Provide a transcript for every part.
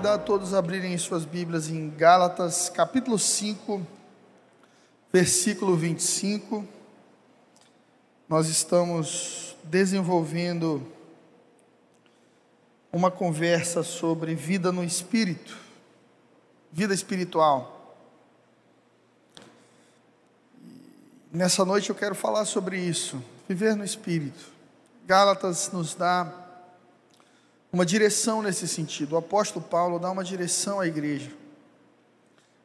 convidar todos a abrirem suas Bíblias em Gálatas, capítulo 5, versículo 25. Nós estamos desenvolvendo uma conversa sobre vida no espírito, vida espiritual. Nessa noite eu quero falar sobre isso, viver no espírito. Gálatas nos dá uma direção nesse sentido. O apóstolo Paulo dá uma direção à igreja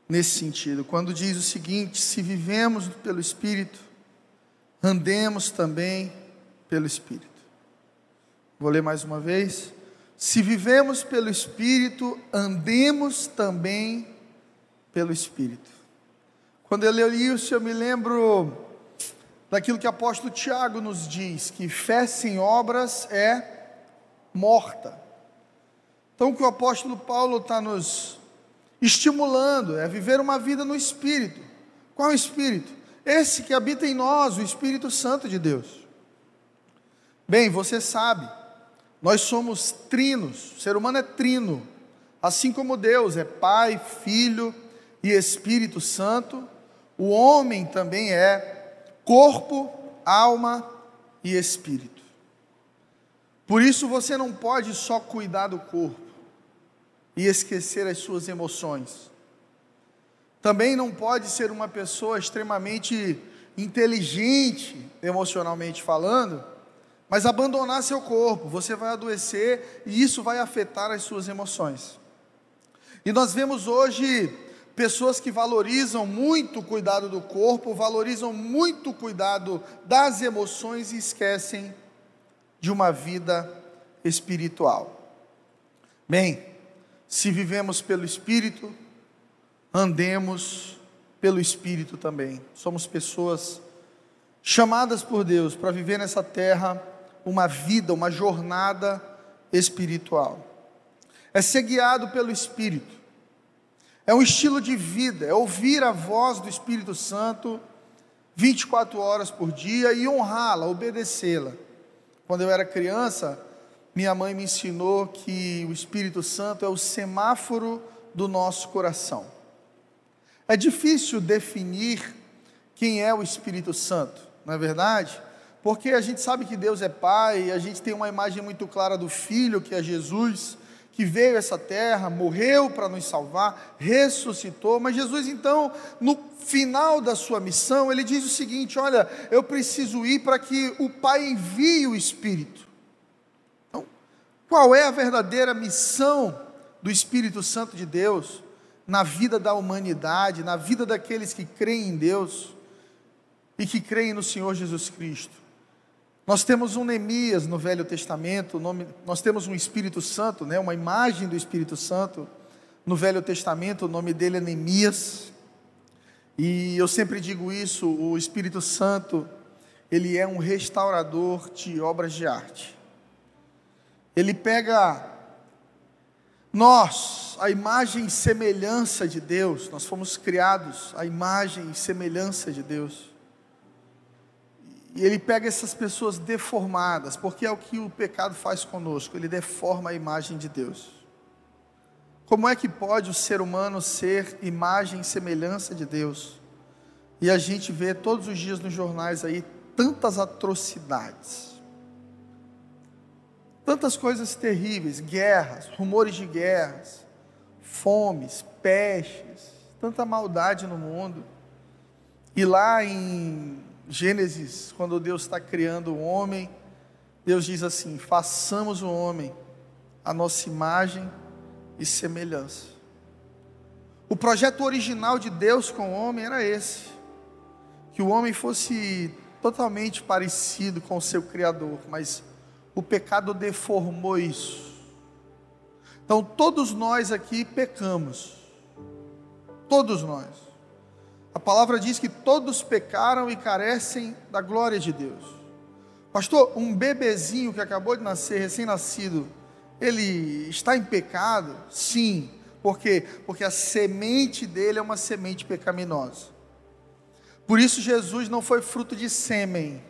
nesse sentido, quando diz o seguinte: se vivemos pelo Espírito, andemos também pelo Espírito. Vou ler mais uma vez. Se vivemos pelo Espírito, andemos também pelo Espírito. Quando eu leio isso, eu me lembro daquilo que o apóstolo Tiago nos diz: que fé sem obras é morta. Então, o que o apóstolo Paulo está nos estimulando é viver uma vida no Espírito. Qual Espírito? Esse que habita em nós, o Espírito Santo de Deus. Bem, você sabe, nós somos trinos, o ser humano é trino, assim como Deus é Pai, Filho e Espírito Santo, o homem também é corpo, alma e espírito. Por isso você não pode só cuidar do corpo e esquecer as suas emoções. Também não pode ser uma pessoa extremamente inteligente, emocionalmente falando, mas abandonar seu corpo. Você vai adoecer e isso vai afetar as suas emoções. E nós vemos hoje pessoas que valorizam muito o cuidado do corpo, valorizam muito o cuidado das emoções e esquecem de uma vida espiritual. Bem, se vivemos pelo Espírito, andemos pelo Espírito também. Somos pessoas chamadas por Deus para viver nessa terra uma vida, uma jornada espiritual. É ser guiado pelo Espírito. É um estilo de vida, é ouvir a voz do Espírito Santo 24 horas por dia e honrá-la, obedecê-la. Quando eu era criança, minha mãe me ensinou que o Espírito Santo é o semáforo do nosso coração. É difícil definir quem é o Espírito Santo, não é verdade? Porque a gente sabe que Deus é Pai, a gente tem uma imagem muito clara do Filho, que é Jesus, que veio a essa terra, morreu para nos salvar, ressuscitou, mas Jesus então, no final da sua missão, ele diz o seguinte: Olha, eu preciso ir para que o Pai envie o Espírito. Qual é a verdadeira missão do Espírito Santo de Deus na vida da humanidade, na vida daqueles que creem em Deus e que creem no Senhor Jesus Cristo? Nós temos um Neemias no Velho Testamento, nós temos um Espírito Santo, né, uma imagem do Espírito Santo no Velho Testamento, o nome dele é Neemias. E eu sempre digo isso, o Espírito Santo, ele é um restaurador de obras de arte. Ele pega nós, a imagem e semelhança de Deus, nós fomos criados à imagem e semelhança de Deus. E ele pega essas pessoas deformadas, porque é o que o pecado faz conosco, ele deforma a imagem de Deus. Como é que pode o ser humano ser imagem e semelhança de Deus? E a gente vê todos os dias nos jornais aí tantas atrocidades, tantas coisas terríveis, guerras, rumores de guerras, fomes, pestes, tanta maldade no mundo. E lá em Gênesis, quando Deus está criando o homem, Deus diz assim: façamos o homem a nossa imagem e semelhança. O projeto original de Deus com o homem era esse: que o homem fosse totalmente parecido com o seu Criador, mas o pecado deformou isso. Então, todos nós aqui pecamos, todos nós. A palavra diz que todos pecaram e carecem da glória de Deus. Pastor, um bebezinho que acabou de nascer, recém-nascido, ele está em pecado? Sim. Por quê? Porque a semente dele é uma semente pecaminosa. Por isso Jesus não foi fruto de sêmen.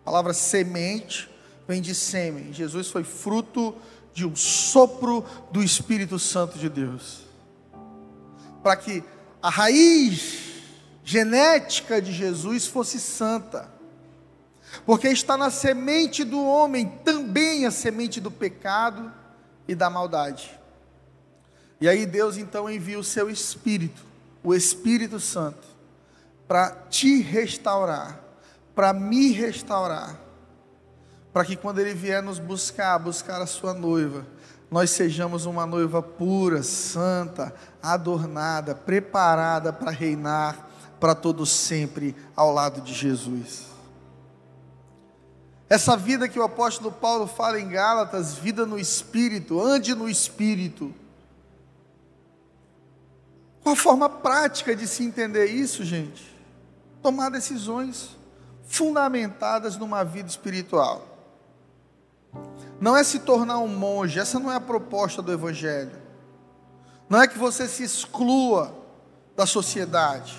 A palavra semente vem de sêmen. Jesus foi fruto de um sopro do Espírito Santo de Deus. Para que a raiz genética de Jesus fosse santa. Porque está na semente do homem também a semente do pecado e da maldade. E aí Deus então envia o seu Espírito, o Espírito Santo, para te restaurar, para me restaurar, para que quando Ele vier nos buscar, buscar a sua noiva, nós sejamos uma noiva pura, santa, adornada, preparada para reinar para todos sempre ao lado de Jesus. Essa vida que o apóstolo Paulo fala em Gálatas, vida no espírito, ande no espírito. Qual a forma prática de se entender isso, gente? Tomar decisões fundamentadas numa vida espiritual. Não é se tornar um monge, essa não é a proposta do Evangelho. Não é que você se exclua da sociedade,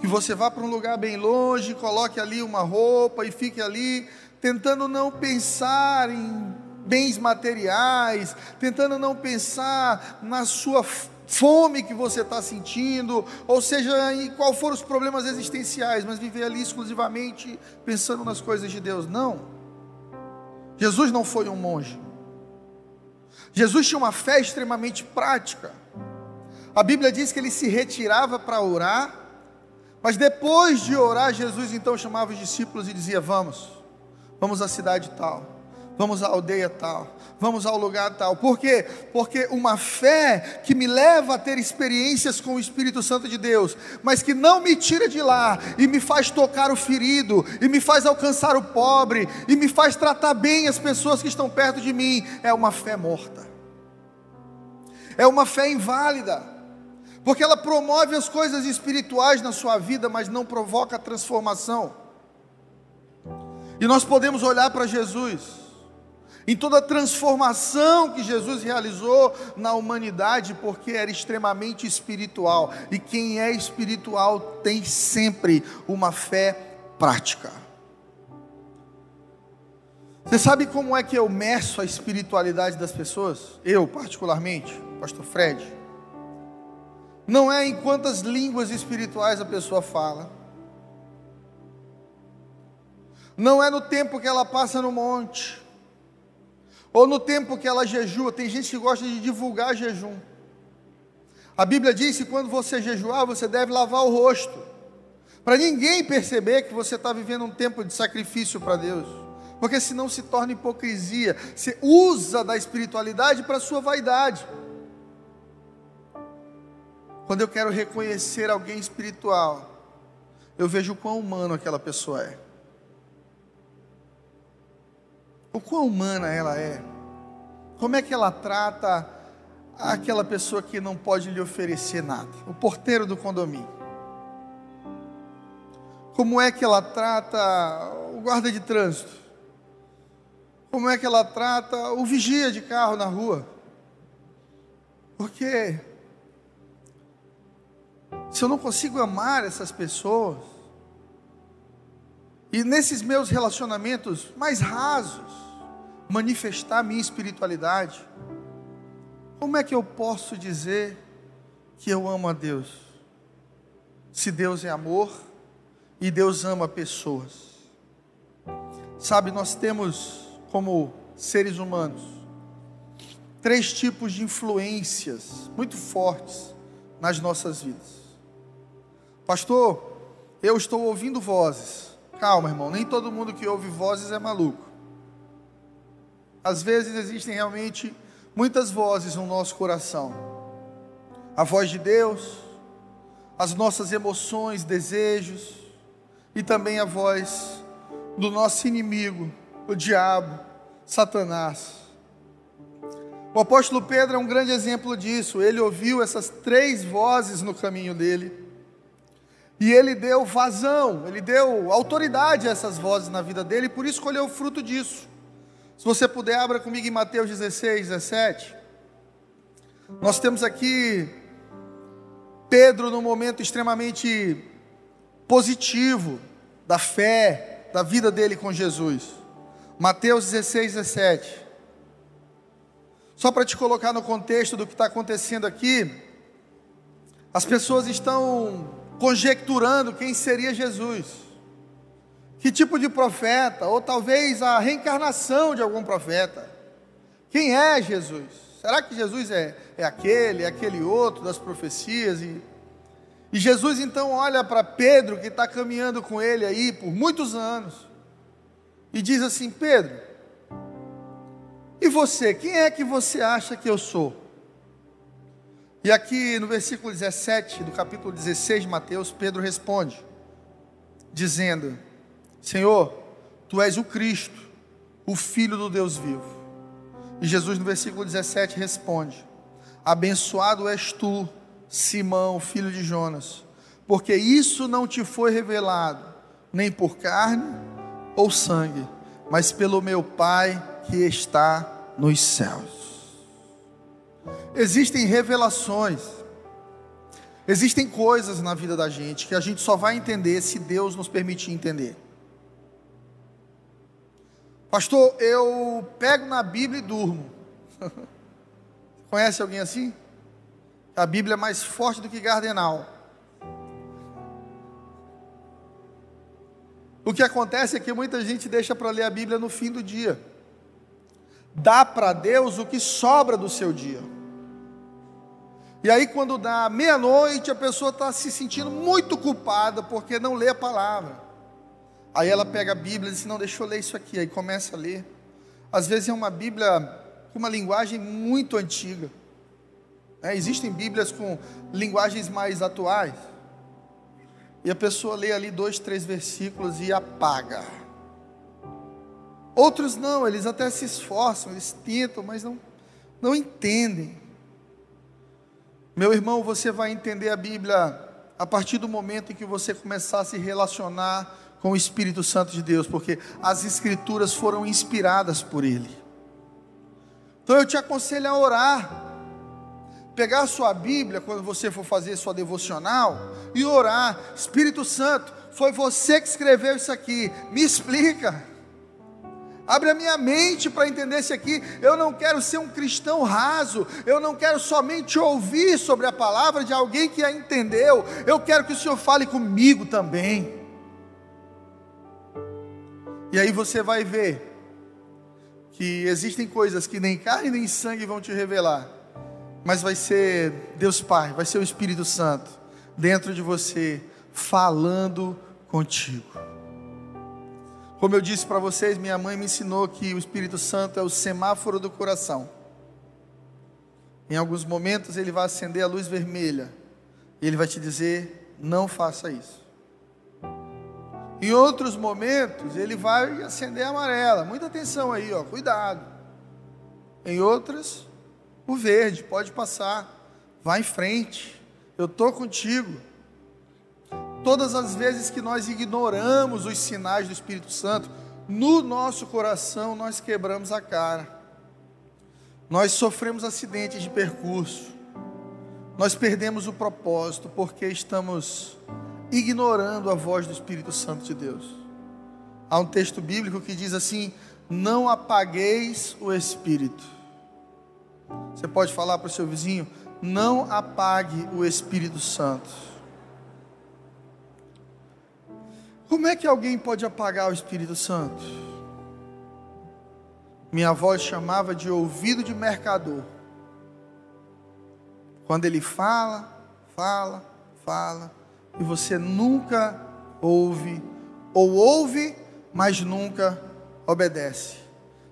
que você vá para um lugar bem longe, coloque ali uma roupa e fique ali tentando não pensar em bens materiais, tentando não pensar na sua fome que você está sentindo, ou seja, em qual foram os problemas existenciais, mas viver ali exclusivamente pensando nas coisas de Deus. Não. Jesus não foi um monge. Jesus tinha uma fé extremamente prática. A Bíblia diz que ele se retirava para orar, mas depois de orar, Jesus então chamava os discípulos e dizia: Vamos, vamos à cidade tal vamos à aldeia tal, vamos ao lugar tal. Por quê? Porque uma fé que me leva a ter experiências com o Espírito Santo de Deus, mas que não me tira de lá e me faz tocar o ferido, e me faz alcançar o pobre, e me faz tratar bem as pessoas que estão perto de mim, é uma fé morta. É uma fé inválida. Porque ela promove as coisas espirituais na sua vida, mas não provoca transformação. E nós podemos olhar para Jesus, em toda a transformação que Jesus realizou na humanidade, porque era extremamente espiritual. E quem é espiritual tem sempre uma fé prática. Você sabe como é que eu meço a espiritualidade das pessoas? Eu, particularmente, Pastor Fred. Não é em quantas línguas espirituais a pessoa fala. Não é no tempo que ela passa no monte ou no tempo que ela jejua, tem gente que gosta de divulgar jejum. A Bíblia diz que quando você jejuar, você deve lavar o rosto, para ninguém perceber que você está vivendo um tempo de sacrifício para Deus, porque senão se torna hipocrisia. Você usa da espiritualidade para sua vaidade. Quando eu quero reconhecer alguém espiritual, eu vejo o quão humano aquela pessoa é. O quão humana ela é, como é que ela trata aquela pessoa que não pode lhe oferecer nada, o porteiro do condomínio. Como é que ela trata o guarda de trânsito? Como é que ela trata o vigia de carro na rua? Porque se eu não consigo amar essas pessoas, e nesses meus relacionamentos mais rasos, manifestar minha espiritualidade, como é que eu posso dizer que eu amo a Deus? Se Deus é amor e Deus ama pessoas. Sabe, nós temos como seres humanos três tipos de influências muito fortes nas nossas vidas. Pastor, eu estou ouvindo vozes. Calma, irmão, nem todo mundo que ouve vozes é maluco. Às vezes existem realmente muitas vozes no nosso coração. A voz de Deus, as nossas emoções, desejos e também a voz do nosso inimigo, o diabo, Satanás. O apóstolo Pedro é um grande exemplo disso. Ele ouviu essas três vozes no caminho dele. E ele deu vazão, ele deu autoridade a essas vozes na vida dele, e por isso colheu o fruto disso. Se você puder, abra comigo em Mateus 16, 17. Nós temos aqui Pedro num momento extremamente positivo da fé, da vida dele com Jesus. Mateus 16, 17. Só para te colocar no contexto do que está acontecendo aqui, as pessoas estão conjecturando quem seria Jesus, que tipo de profeta, ou talvez a reencarnação de algum profeta. Quem é Jesus? Será que Jesus é, é aquele, é aquele outro das profecias? E, e Jesus então olha para Pedro, que está caminhando com ele aí por muitos anos, e diz assim: Pedro, e você, quem é que você acha que eu sou? E aqui no versículo 17 do capítulo 16 de Mateus, Pedro responde, dizendo: Senhor, tu és o Cristo, o Filho do Deus vivo. E Jesus no versículo 17 responde: Abençoado és tu, Simão, filho de Jonas, porque isso não te foi revelado, nem por carne ou sangue, mas pelo meu Pai que está nos céus. Existem revelações, existem coisas na vida da gente que a gente só vai entender se Deus nos permitir entender. Pastor, eu pego na Bíblia e durmo. Conhece alguém assim? A Bíblia é mais forte do que Gardenal. O que acontece é que muita gente deixa para ler a Bíblia no fim do dia. Dá para Deus o que sobra do seu dia. E aí, quando dá meia-noite, a pessoa está se sentindo muito culpada porque não lê a palavra. Aí ela pega a Bíblia e diz: Não, deixa eu ler isso aqui. Aí começa a ler. Às vezes é uma Bíblia com uma linguagem muito antiga. É, existem Bíblias com linguagens mais atuais. E a pessoa lê ali dois, três versículos e apaga. Outros não, eles até se esforçam, eles tentam, mas não, não entendem. Meu irmão, você vai entender a Bíblia a partir do momento em que você começar a se relacionar com o Espírito Santo de Deus, porque as Escrituras foram inspiradas por Ele. Então eu te aconselho a orar, pegar sua Bíblia quando você for fazer sua devocional e orar: Espírito Santo, foi você que escreveu isso aqui, me explica. Abre a minha mente para entender isso aqui. Eu não quero ser um cristão raso. Eu não quero somente ouvir sobre a palavra de alguém que a entendeu. Eu quero que o Senhor fale comigo também. E aí você vai ver que existem coisas que nem carne nem sangue vão te revelar, mas vai ser Deus Pai, vai ser o Espírito Santo dentro de você falando contigo. Como eu disse para vocês, minha mãe me ensinou que o Espírito Santo é o semáforo do coração. Em alguns momentos ele vai acender a luz vermelha e ele vai te dizer: não faça isso. Em outros momentos, ele vai acender a amarela. Muita atenção aí, ó, cuidado. Em outras, o verde, pode passar. Vai em frente. Eu estou contigo. Todas as vezes que nós ignoramos os sinais do Espírito Santo, no nosso coração nós quebramos a cara. Nós sofremos acidentes de percurso. Nós perdemos o propósito porque estamos ignorando a voz do Espírito Santo de Deus. Há um texto bíblico que diz assim: Não apagueis o Espírito. Você pode falar para o seu vizinho: Não apague o Espírito Santo. Como é que alguém pode apagar o Espírito Santo? Minha avó chamava de ouvido de mercador. Quando ele fala, fala, fala, e você nunca ouve, ou ouve, mas nunca obedece.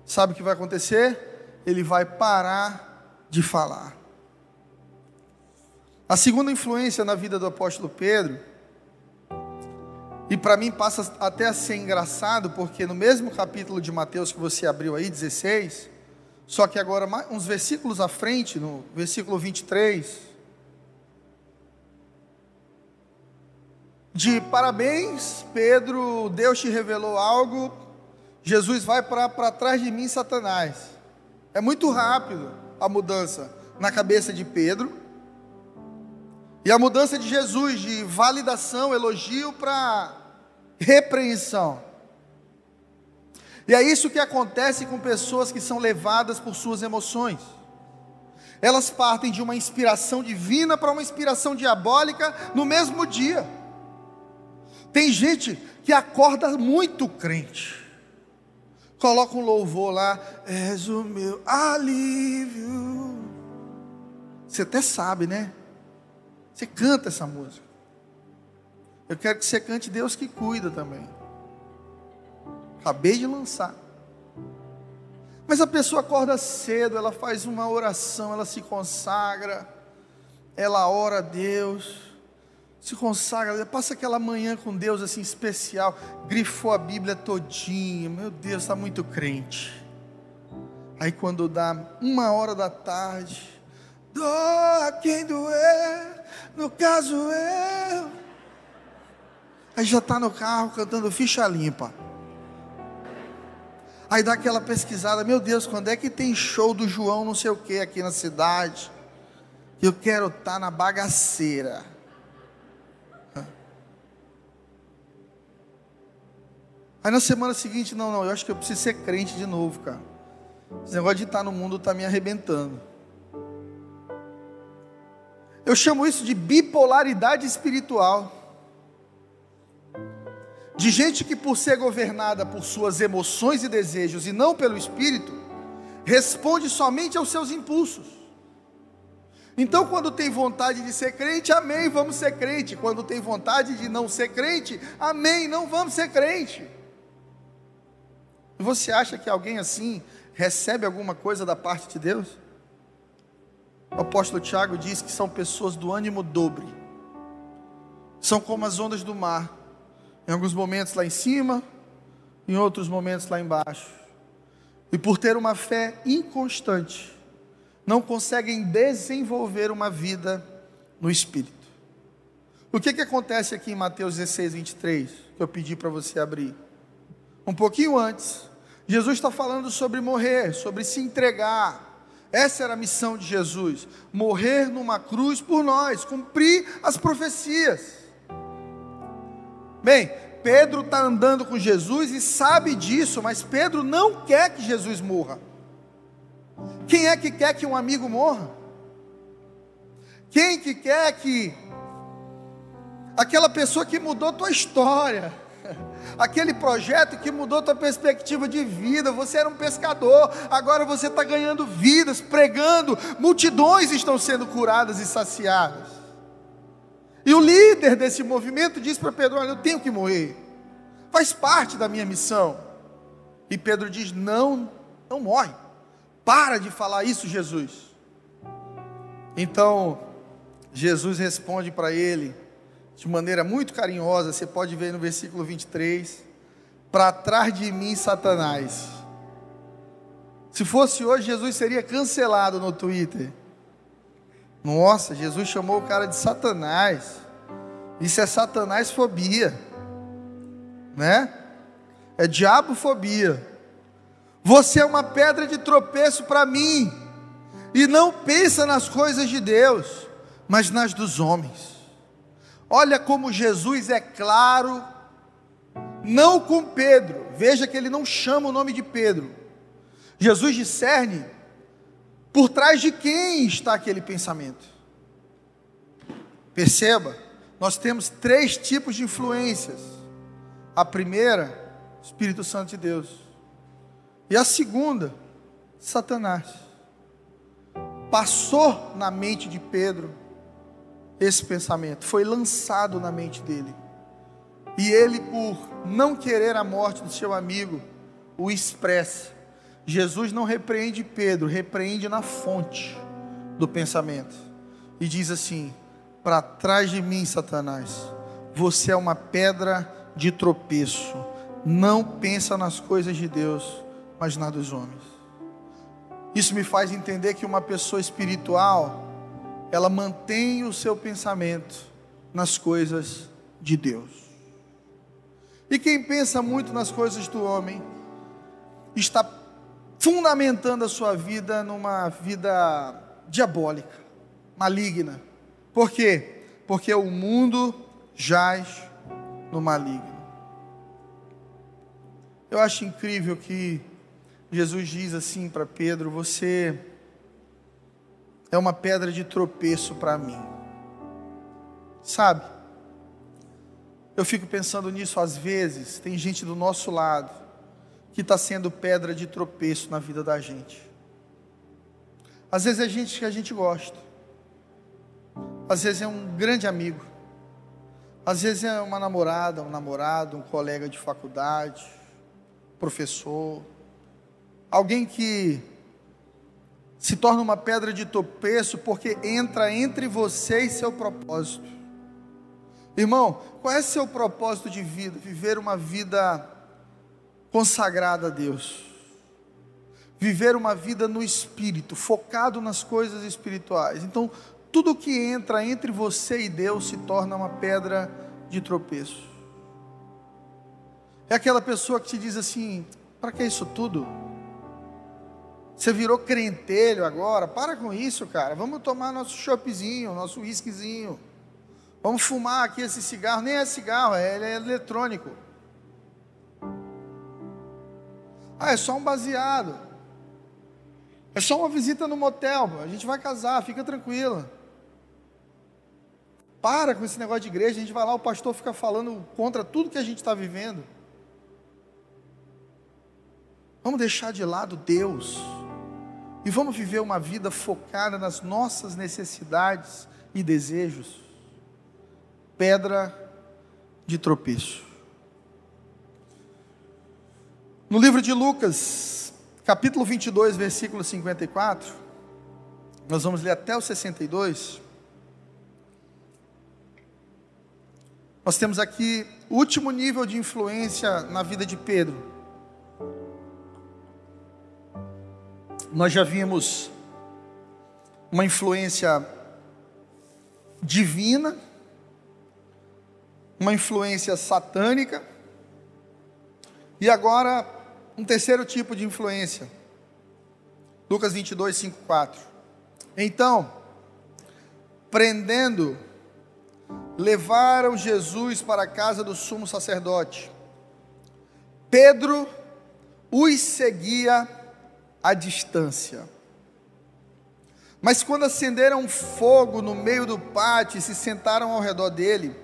Sabe o que vai acontecer? Ele vai parar de falar. A segunda influência na vida do apóstolo Pedro, e para mim passa até a ser engraçado, porque no mesmo capítulo de Mateus que você abriu aí, 16, só que agora uns versículos à frente, no versículo 23, de parabéns, Pedro, Deus te revelou algo, Jesus vai para trás de mim, Satanás. É muito rápido a mudança na cabeça de Pedro. E a mudança de Jesus de validação, elogio para repreensão. E é isso que acontece com pessoas que são levadas por suas emoções. Elas partem de uma inspiração divina para uma inspiração diabólica no mesmo dia. Tem gente que acorda muito crente. Coloca um louvor lá, és o meu alívio. Você até sabe, né? Você canta essa música. Eu quero que você cante Deus que cuida também. Acabei de lançar. Mas a pessoa acorda cedo, ela faz uma oração, ela se consagra, ela ora a Deus, se consagra, passa aquela manhã com Deus assim especial, grifou a Bíblia todinha, meu Deus, está muito crente. Aí quando dá uma hora da tarde, doa quem doer, no caso eu. Aí já está no carro cantando ficha limpa. Aí dá aquela pesquisada, meu Deus, quando é que tem show do João não sei o que aqui na cidade? Eu quero estar tá na bagaceira. Aí na semana seguinte, não, não, eu acho que eu preciso ser crente de novo, cara. Esse negócio de estar no mundo está me arrebentando. Eu chamo isso de bipolaridade espiritual de gente que, por ser governada por suas emoções e desejos e não pelo espírito, responde somente aos seus impulsos. Então, quando tem vontade de ser crente, amém, vamos ser crente. Quando tem vontade de não ser crente, amém, não vamos ser crente. Você acha que alguém assim recebe alguma coisa da parte de Deus? O apóstolo Tiago diz que são pessoas do ânimo dobre, são como as ondas do mar em alguns momentos lá em cima, em outros momentos lá embaixo. E por ter uma fé inconstante, não conseguem desenvolver uma vida no Espírito. O que, que acontece aqui em Mateus 16, 23, que eu pedi para você abrir? Um pouquinho antes, Jesus está falando sobre morrer, sobre se entregar. Essa era a missão de Jesus: morrer numa cruz por nós, cumprir as profecias. Bem, Pedro está andando com Jesus e sabe disso, mas Pedro não quer que Jesus morra. Quem é que quer que um amigo morra? Quem que quer que aquela pessoa que mudou tua história, aquele projeto que mudou tua perspectiva de vida, você era um pescador, agora você está ganhando vidas, pregando, multidões estão sendo curadas e saciadas. E o líder desse movimento diz para Pedro: Olha, eu tenho que morrer, faz parte da minha missão. E Pedro diz: Não, não morre, para de falar isso, Jesus. Então, Jesus responde para ele, de maneira muito carinhosa, você pode ver no versículo 23, para trás de mim, Satanás. Se fosse hoje, Jesus seria cancelado no Twitter. Nossa, Jesus chamou o cara de Satanás. Isso é Satanás fobia, né? É diabofobia. Você é uma pedra de tropeço para mim, e não pensa nas coisas de Deus, mas nas dos homens. Olha como Jesus é claro, não com Pedro, veja que ele não chama o nome de Pedro. Jesus discerne por trás de quem está aquele pensamento? Perceba, nós temos três tipos de influências. A primeira, Espírito Santo de Deus. E a segunda, Satanás. Passou na mente de Pedro esse pensamento, foi lançado na mente dele. E ele, por não querer a morte do seu amigo, o expressa Jesus não repreende Pedro, repreende na fonte do pensamento. E diz assim: Para trás de mim, Satanás, você é uma pedra de tropeço. Não pensa nas coisas de Deus, mas na dos homens. Isso me faz entender que uma pessoa espiritual, ela mantém o seu pensamento nas coisas de Deus. E quem pensa muito nas coisas do homem, está fundamentando a sua vida numa vida diabólica, maligna. Por quê? Porque o mundo jaz no maligno. Eu acho incrível que Jesus diz assim para Pedro: Você é uma pedra de tropeço para mim. Sabe? Eu fico pensando nisso às vezes. Tem gente do nosso lado que está sendo pedra de tropeço na vida da gente. Às vezes é gente que a gente gosta, às vezes é um grande amigo, às vezes é uma namorada, um namorado, um colega de faculdade, professor, alguém que se torna uma pedra de tropeço porque entra entre você e seu propósito. Irmão, qual é seu propósito de vida? Viver uma vida consagrada a Deus. Viver uma vida no espírito, focado nas coisas espirituais. Então, tudo que entra entre você e Deus se torna uma pedra de tropeço. É aquela pessoa que te diz assim: para que isso tudo? Você virou crentelho agora? Para com isso, cara. Vamos tomar nosso choppzinho, nosso whiskyzinho. Vamos fumar aqui esse cigarro. Nem é cigarro, é, ele é eletrônico. Ah, é só um baseado. É só uma visita no motel. A gente vai casar, fica tranquila. Para com esse negócio de igreja. A gente vai lá, o pastor fica falando contra tudo que a gente está vivendo. Vamos deixar de lado Deus. E vamos viver uma vida focada nas nossas necessidades e desejos. Pedra de tropeço. No livro de Lucas, capítulo 22, versículo 54, nós vamos ler até o 62. Nós temos aqui o último nível de influência na vida de Pedro. Nós já vimos uma influência divina, uma influência satânica, e agora um terceiro tipo de influência. Lucas 22, 5, 4. Então, prendendo, levaram Jesus para a casa do sumo sacerdote. Pedro os seguia à distância. Mas quando acenderam fogo no meio do pátio e se sentaram ao redor dele,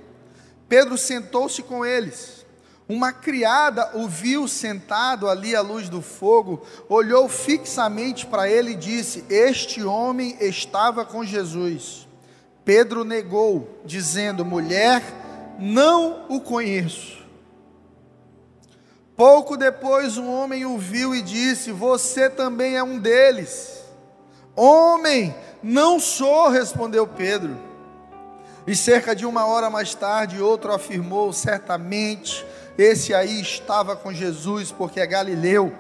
Pedro sentou-se com eles. Uma criada o viu sentado ali à luz do fogo, olhou fixamente para ele e disse: Este homem estava com Jesus. Pedro negou, dizendo: Mulher, não o conheço. Pouco depois um homem o viu e disse: Você também é um deles. Homem, não sou, respondeu Pedro. E cerca de uma hora mais tarde, outro afirmou: Certamente esse aí estava com Jesus, porque é Galileu.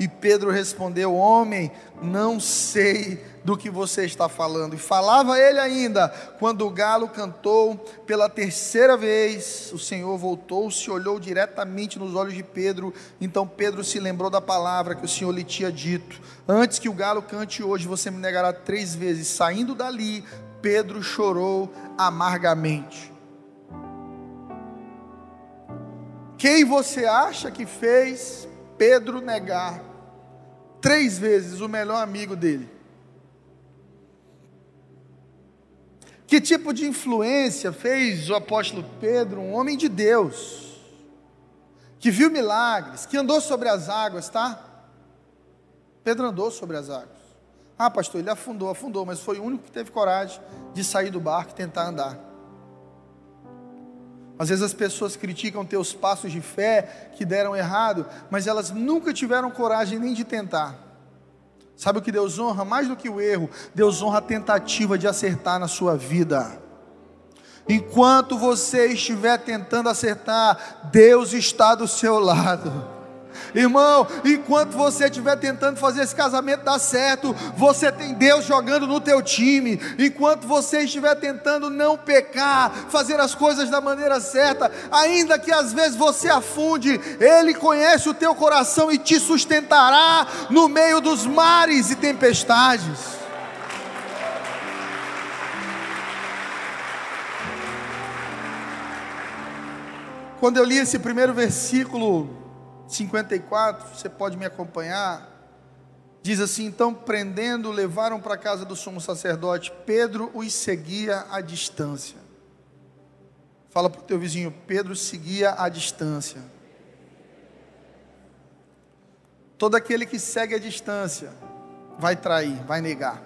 E Pedro respondeu: Homem, não sei do que você está falando. E falava ele ainda, quando o galo cantou pela terceira vez, o Senhor voltou-se, olhou diretamente nos olhos de Pedro. Então Pedro se lembrou da palavra que o Senhor lhe tinha dito: Antes que o galo cante hoje, você me negará três vezes. Saindo dali, Pedro chorou amargamente. Quem você acha que fez Pedro negar três vezes o melhor amigo dele? Que tipo de influência fez o apóstolo Pedro, um homem de Deus, que viu milagres, que andou sobre as águas, tá? Pedro andou sobre as águas. Ah, pastor, ele afundou, afundou, mas foi o único que teve coragem de sair do barco e tentar andar. Às vezes as pessoas criticam teus passos de fé que deram errado, mas elas nunca tiveram coragem nem de tentar. Sabe o que Deus honra? Mais do que o erro, Deus honra a tentativa de acertar na sua vida. Enquanto você estiver tentando acertar, Deus está do seu lado. Irmão, enquanto você estiver tentando fazer esse casamento dar certo, você tem Deus jogando no teu time. Enquanto você estiver tentando não pecar, fazer as coisas da maneira certa, ainda que às vezes você afunde, Ele conhece o teu coração e te sustentará no meio dos mares e tempestades. Quando eu li esse primeiro versículo 54, você pode me acompanhar. Diz assim: então, prendendo, levaram para a casa do sumo sacerdote. Pedro os seguia à distância. Fala para o teu vizinho: Pedro seguia à distância. Todo aquele que segue à distância vai trair, vai negar.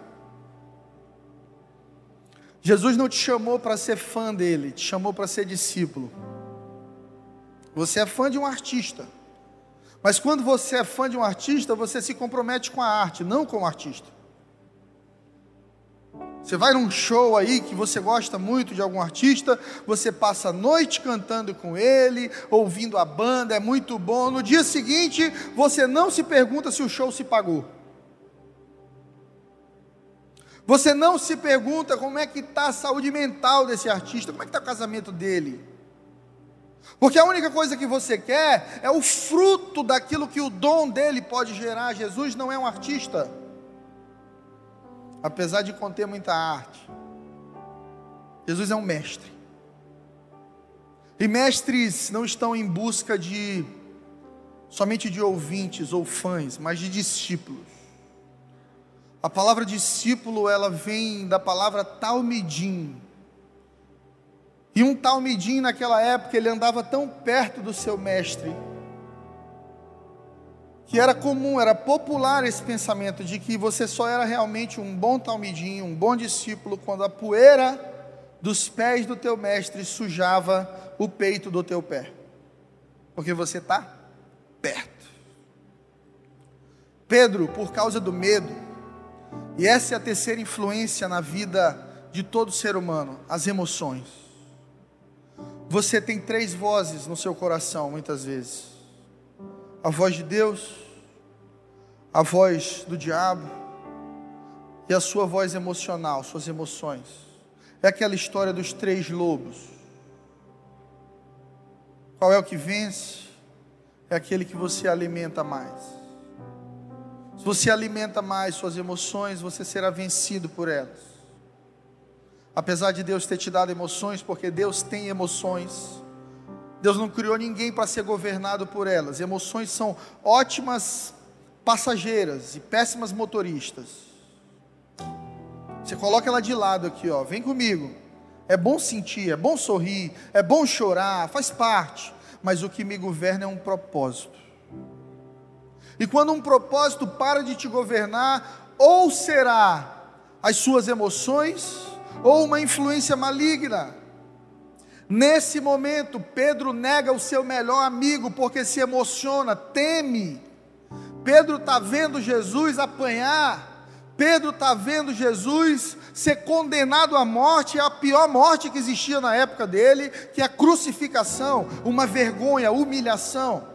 Jesus não te chamou para ser fã dele, te chamou para ser discípulo. Você é fã de um artista. Mas quando você é fã de um artista, você se compromete com a arte, não com o artista. Você vai num show aí que você gosta muito de algum artista, você passa a noite cantando com ele, ouvindo a banda, é muito bom. No dia seguinte, você não se pergunta se o show se pagou. Você não se pergunta como é que está a saúde mental desse artista, como é que está o casamento dele. Porque a única coisa que você quer é o fruto daquilo que o dom dele pode gerar. Jesus não é um artista apesar de conter muita arte. Jesus é um mestre. E mestres não estão em busca de somente de ouvintes ou fãs, mas de discípulos. A palavra discípulo, ela vem da palavra talmidim. E um talmidim naquela época, ele andava tão perto do seu mestre, que era comum, era popular esse pensamento de que você só era realmente um bom talmidinho, um bom discípulo, quando a poeira dos pés do teu mestre sujava o peito do teu pé, porque você está perto. Pedro, por causa do medo, e essa é a terceira influência na vida de todo ser humano, as emoções. Você tem três vozes no seu coração, muitas vezes a voz de Deus, a voz do diabo e a sua voz emocional, suas emoções. É aquela história dos três lobos. Qual é o que vence? É aquele que você alimenta mais. Se você alimenta mais suas emoções, você será vencido por elas. Apesar de Deus ter te dado emoções, porque Deus tem emoções, Deus não criou ninguém para ser governado por elas. Emoções são ótimas passageiras e péssimas motoristas. Você coloca ela de lado aqui, ó. Vem comigo. É bom sentir, é bom sorrir, é bom chorar, faz parte. Mas o que me governa é um propósito. E quando um propósito para de te governar, ou será as suas emoções, ou uma influência maligna. Nesse momento, Pedro nega o seu melhor amigo porque se emociona, teme. Pedro está vendo Jesus apanhar. Pedro está vendo Jesus ser condenado à morte, a pior morte que existia na época dele, que é a crucificação, uma vergonha, humilhação.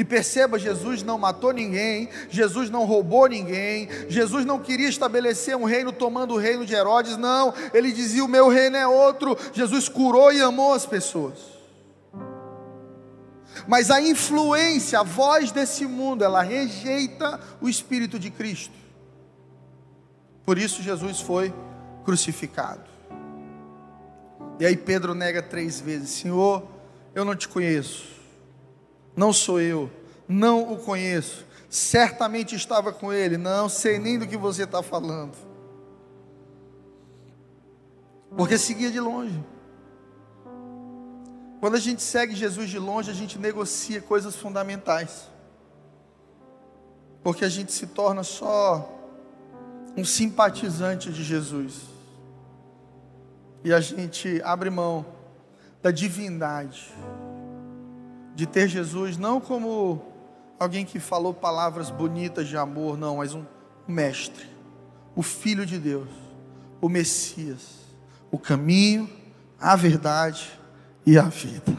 E perceba, Jesus não matou ninguém, Jesus não roubou ninguém, Jesus não queria estabelecer um reino tomando o reino de Herodes, não, ele dizia: O meu reino é outro. Jesus curou e amou as pessoas. Mas a influência, a voz desse mundo, ela rejeita o Espírito de Cristo. Por isso Jesus foi crucificado. E aí Pedro nega três vezes: Senhor, eu não te conheço não sou eu, não o conheço, certamente estava com ele, não sei nem do que você está falando. Porque seguia de longe. Quando a gente segue Jesus de longe, a gente negocia coisas fundamentais. Porque a gente se torna só um simpatizante de Jesus. E a gente abre mão da divindade de ter Jesus não como alguém que falou palavras bonitas de amor, não, mas um mestre, o Filho de Deus, o Messias, o caminho, a verdade e a vida.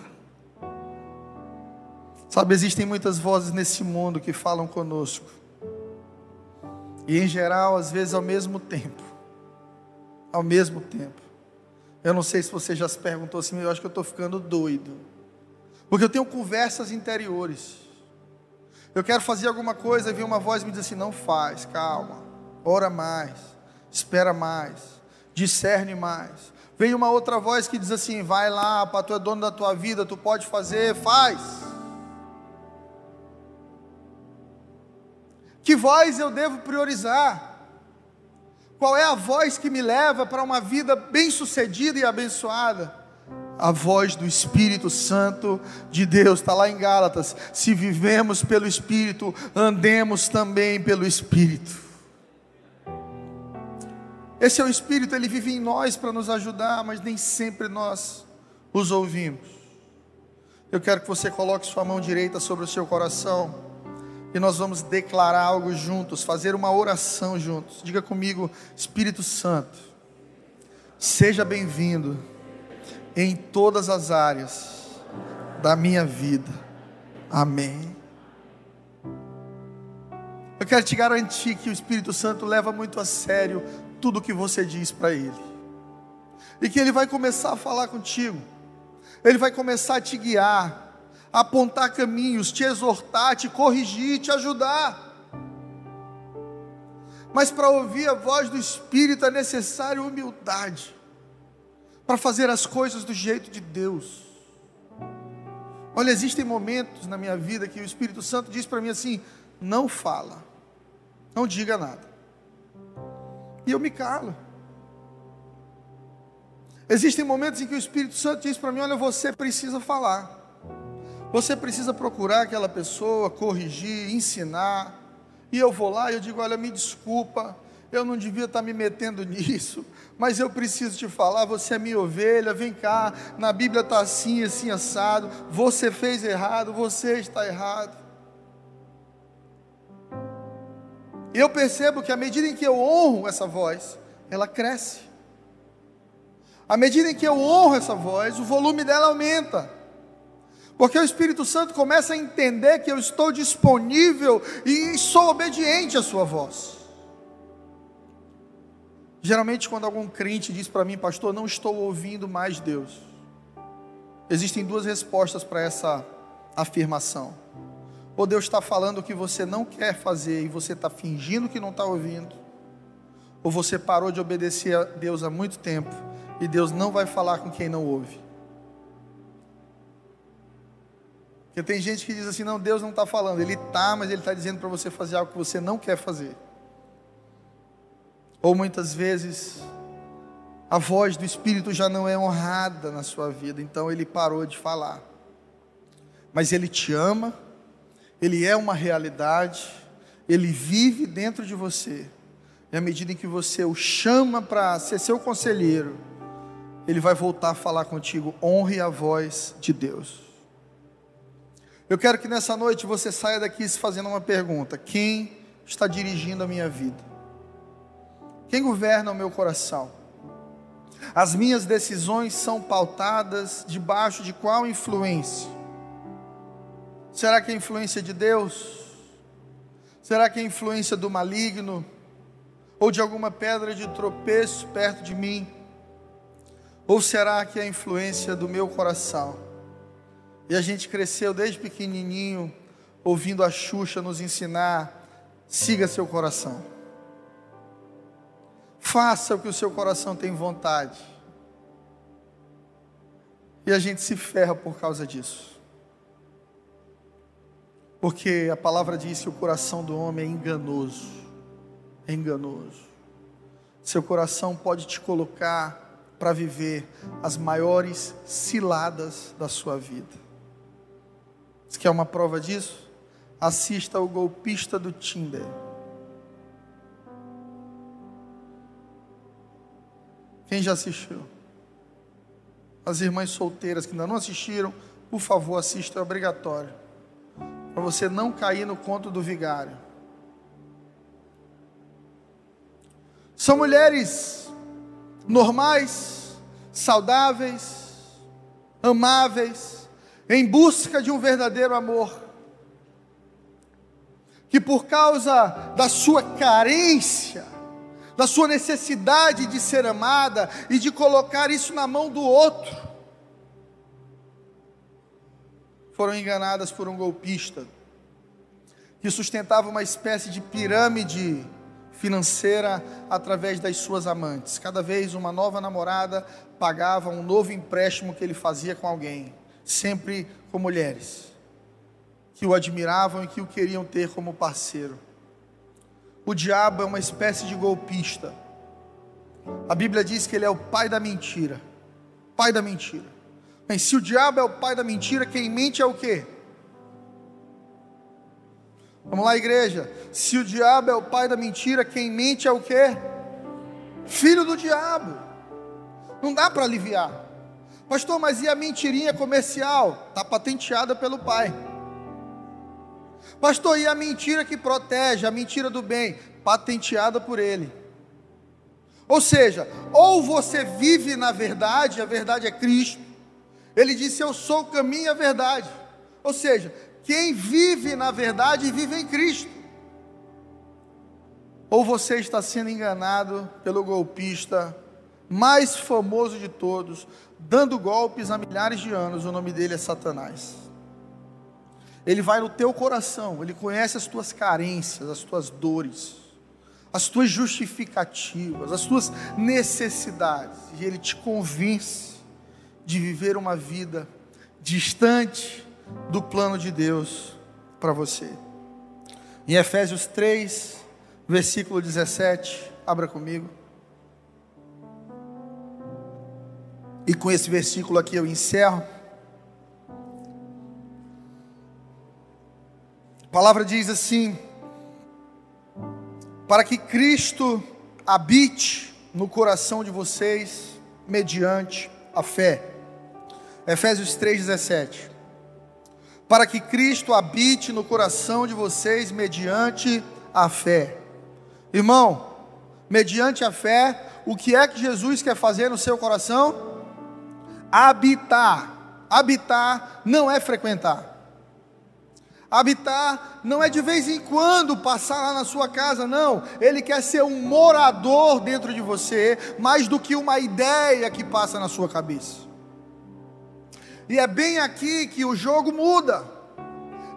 Sabe, existem muitas vozes nesse mundo que falam conosco, e em geral, às vezes ao mesmo tempo. Ao mesmo tempo. Eu não sei se você já se perguntou assim, eu acho que eu estou ficando doido. Porque eu tenho conversas interiores. Eu quero fazer alguma coisa e vem uma voz me diz assim: não faz, calma, ora mais, espera mais, discerne mais. Vem uma outra voz que diz assim: vai lá, para tu é dono da tua vida, tu pode fazer, faz. Que voz eu devo priorizar? Qual é a voz que me leva para uma vida bem-sucedida e abençoada? A voz do Espírito Santo de Deus, está lá em Gálatas. Se vivemos pelo Espírito, andemos também pelo Espírito. Esse é o Espírito, ele vive em nós para nos ajudar, mas nem sempre nós os ouvimos. Eu quero que você coloque sua mão direita sobre o seu coração e nós vamos declarar algo juntos, fazer uma oração juntos. Diga comigo, Espírito Santo, seja bem-vindo em todas as áreas da minha vida. Amém. Eu quero te garantir que o Espírito Santo leva muito a sério tudo o que você diz para ele. E que ele vai começar a falar contigo. Ele vai começar a te guiar apontar caminhos, te exortar, te corrigir, te ajudar. Mas para ouvir a voz do Espírito é necessário humildade, para fazer as coisas do jeito de Deus. Olha, existem momentos na minha vida que o Espírito Santo diz para mim assim: não fala, não diga nada. E eu me calo. Existem momentos em que o Espírito Santo diz para mim: olha, você precisa falar. Você precisa procurar aquela pessoa, corrigir, ensinar. E eu vou lá e eu digo: olha, me desculpa, eu não devia estar me metendo nisso, mas eu preciso te falar, você é minha ovelha, vem cá, na Bíblia está assim, assim, assado, você fez errado, você está errado. Eu percebo que à medida em que eu honro essa voz, ela cresce. À medida em que eu honro essa voz, o volume dela aumenta. Porque o Espírito Santo começa a entender que eu estou disponível e sou obediente à Sua voz. Geralmente, quando algum crente diz para mim, pastor, não estou ouvindo mais Deus, existem duas respostas para essa afirmação. Ou Deus está falando o que você não quer fazer e você está fingindo que não está ouvindo, ou você parou de obedecer a Deus há muito tempo e Deus não vai falar com quem não ouve. Porque tem gente que diz assim: não, Deus não está falando. Ele está, mas Ele está dizendo para você fazer algo que você não quer fazer. Ou muitas vezes, a voz do Espírito já não é honrada na sua vida, então Ele parou de falar. Mas Ele te ama, Ele é uma realidade, Ele vive dentro de você. E à medida em que você o chama para ser seu conselheiro, Ele vai voltar a falar contigo. Honre a voz de Deus. Eu quero que nessa noite você saia daqui se fazendo uma pergunta: quem está dirigindo a minha vida? Quem governa o meu coração? As minhas decisões são pautadas debaixo de qual influência? Será que é a influência de Deus? Será que é a influência do maligno? Ou de alguma pedra de tropeço perto de mim? Ou será que é a influência do meu coração? E a gente cresceu desde pequenininho ouvindo a Xuxa nos ensinar: siga seu coração. Faça o que o seu coração tem vontade. E a gente se ferra por causa disso. Porque a palavra diz que o coração do homem é enganoso. É enganoso. Seu coração pode te colocar para viver as maiores ciladas da sua vida. Você quer uma prova disso? Assista o golpista do Tinder. Quem já assistiu? As irmãs solteiras que ainda não assistiram, por favor, assista, é obrigatório. Para você não cair no conto do vigário. São mulheres normais, saudáveis, amáveis, em busca de um verdadeiro amor, que por causa da sua carência, da sua necessidade de ser amada e de colocar isso na mão do outro, foram enganadas por um golpista que sustentava uma espécie de pirâmide financeira através das suas amantes. Cada vez uma nova namorada pagava um novo empréstimo que ele fazia com alguém sempre com mulheres que o admiravam e que o queriam ter como parceiro. O diabo é uma espécie de golpista. A Bíblia diz que ele é o pai da mentira. Pai da mentira. Mas se o diabo é o pai da mentira, quem mente é o quê? Vamos lá, igreja. Se o diabo é o pai da mentira, quem mente é o quê? Filho do diabo. Não dá para aliviar. Pastor, mas e a mentirinha comercial? Está patenteada pelo pai. Pastor, e a mentira que protege, a mentira do bem? Patenteada por ele. Ou seja, ou você vive na verdade, a verdade é Cristo. Ele disse: Eu sou o caminho e a verdade. Ou seja, quem vive na verdade vive em Cristo. Ou você está sendo enganado pelo golpista mais famoso de todos, dando golpes há milhares de anos, o nome dele é Satanás. Ele vai no teu coração, ele conhece as tuas carências, as tuas dores, as tuas justificativas, as tuas necessidades, e ele te convence de viver uma vida distante do plano de Deus para você. Em Efésios 3, versículo 17, abra comigo. E com esse versículo aqui eu encerro. A palavra diz assim: Para que Cristo habite no coração de vocês mediante a fé. Efésios 3:17 para que Cristo habite no coração de vocês mediante a fé. Irmão, mediante a fé, o que é que Jesus quer fazer no seu coração? Habitar. Habitar não é frequentar. Habitar não é de vez em quando passar lá na sua casa, não. Ele quer ser um morador dentro de você, mais do que uma ideia que passa na sua cabeça. E é bem aqui que o jogo muda.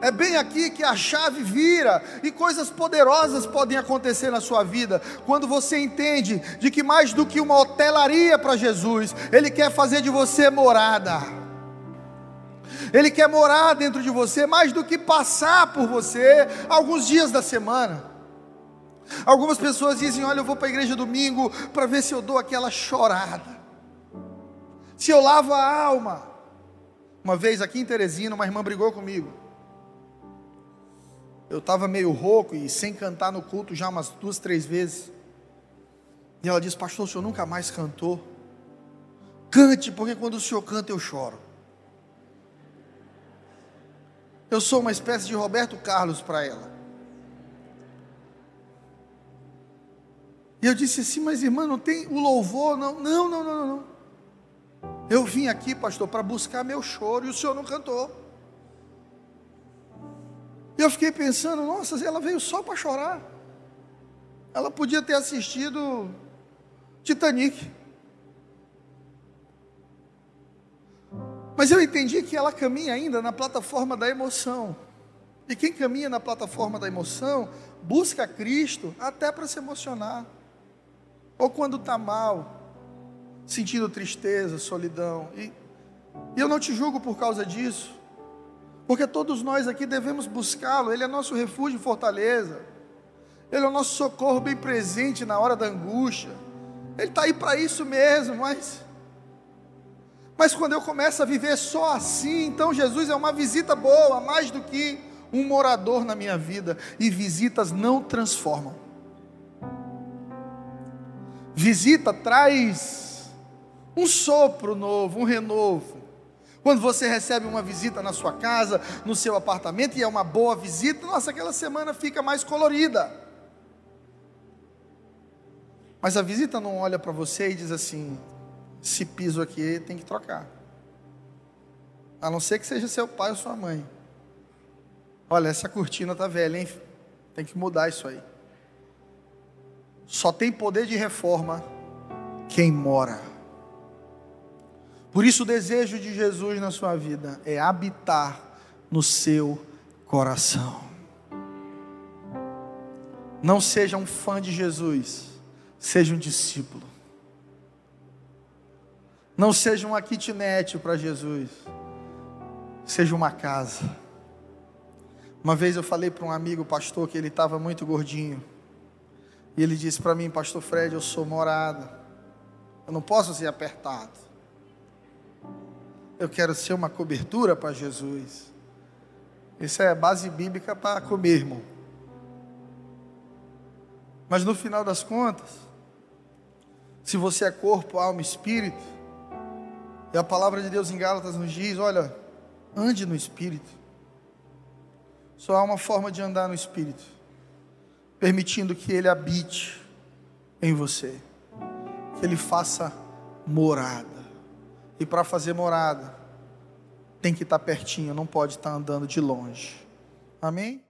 É bem aqui que a chave vira e coisas poderosas podem acontecer na sua vida quando você entende de que mais do que uma hotelaria para Jesus, Ele quer fazer de você morada. Ele quer morar dentro de você mais do que passar por você alguns dias da semana. Algumas pessoas dizem: Olha, eu vou para a igreja domingo para ver se eu dou aquela chorada, se eu lavo a alma. Uma vez aqui em Teresina, uma irmã brigou comigo. Eu estava meio rouco e sem cantar no culto já umas duas, três vezes. E ela disse: Pastor, o senhor nunca mais cantou? Cante, porque quando o senhor canta eu choro. Eu sou uma espécie de Roberto Carlos para ela. E eu disse assim: Mas irmã, não tem o louvor? Não, não, não, não, não. Eu vim aqui, pastor, para buscar meu choro e o senhor não cantou. E eu fiquei pensando, nossa, ela veio só para chorar. Ela podia ter assistido Titanic. Mas eu entendi que ela caminha ainda na plataforma da emoção. E quem caminha na plataforma da emoção busca Cristo até para se emocionar. Ou quando está mal, sentindo tristeza, solidão. E, e eu não te julgo por causa disso, porque todos nós aqui devemos buscá-lo, Ele é nosso refúgio e fortaleza, Ele é o nosso socorro bem presente na hora da angústia, Ele está aí para isso mesmo, mas. Mas quando eu começo a viver só assim, então Jesus é uma visita boa, mais do que um morador na minha vida, e visitas não transformam. Visita traz um sopro novo, um renovo. Quando você recebe uma visita na sua casa, no seu apartamento, e é uma boa visita, nossa, aquela semana fica mais colorida. Mas a visita não olha para você e diz assim: esse piso aqui tem que trocar. A não ser que seja seu pai ou sua mãe. Olha, essa cortina está velha, hein? Tem que mudar isso aí. Só tem poder de reforma quem mora. Por isso, o desejo de Jesus na sua vida é habitar no seu coração. Não seja um fã de Jesus, seja um discípulo. Não seja uma kitnet para Jesus, seja uma casa. Uma vez eu falei para um amigo pastor que ele estava muito gordinho. E ele disse para mim, Pastor Fred, eu sou morada. Eu não posso ser apertado. Eu quero ser uma cobertura para Jesus. Isso é base bíblica para comer, irmão. Mas no final das contas, se você é corpo, alma e espírito, e a palavra de Deus em Gálatas nos diz: olha, ande no espírito. Só há uma forma de andar no espírito, permitindo que ele habite em você, que ele faça morada. E para fazer morada, tem que estar pertinho, não pode estar andando de longe. Amém?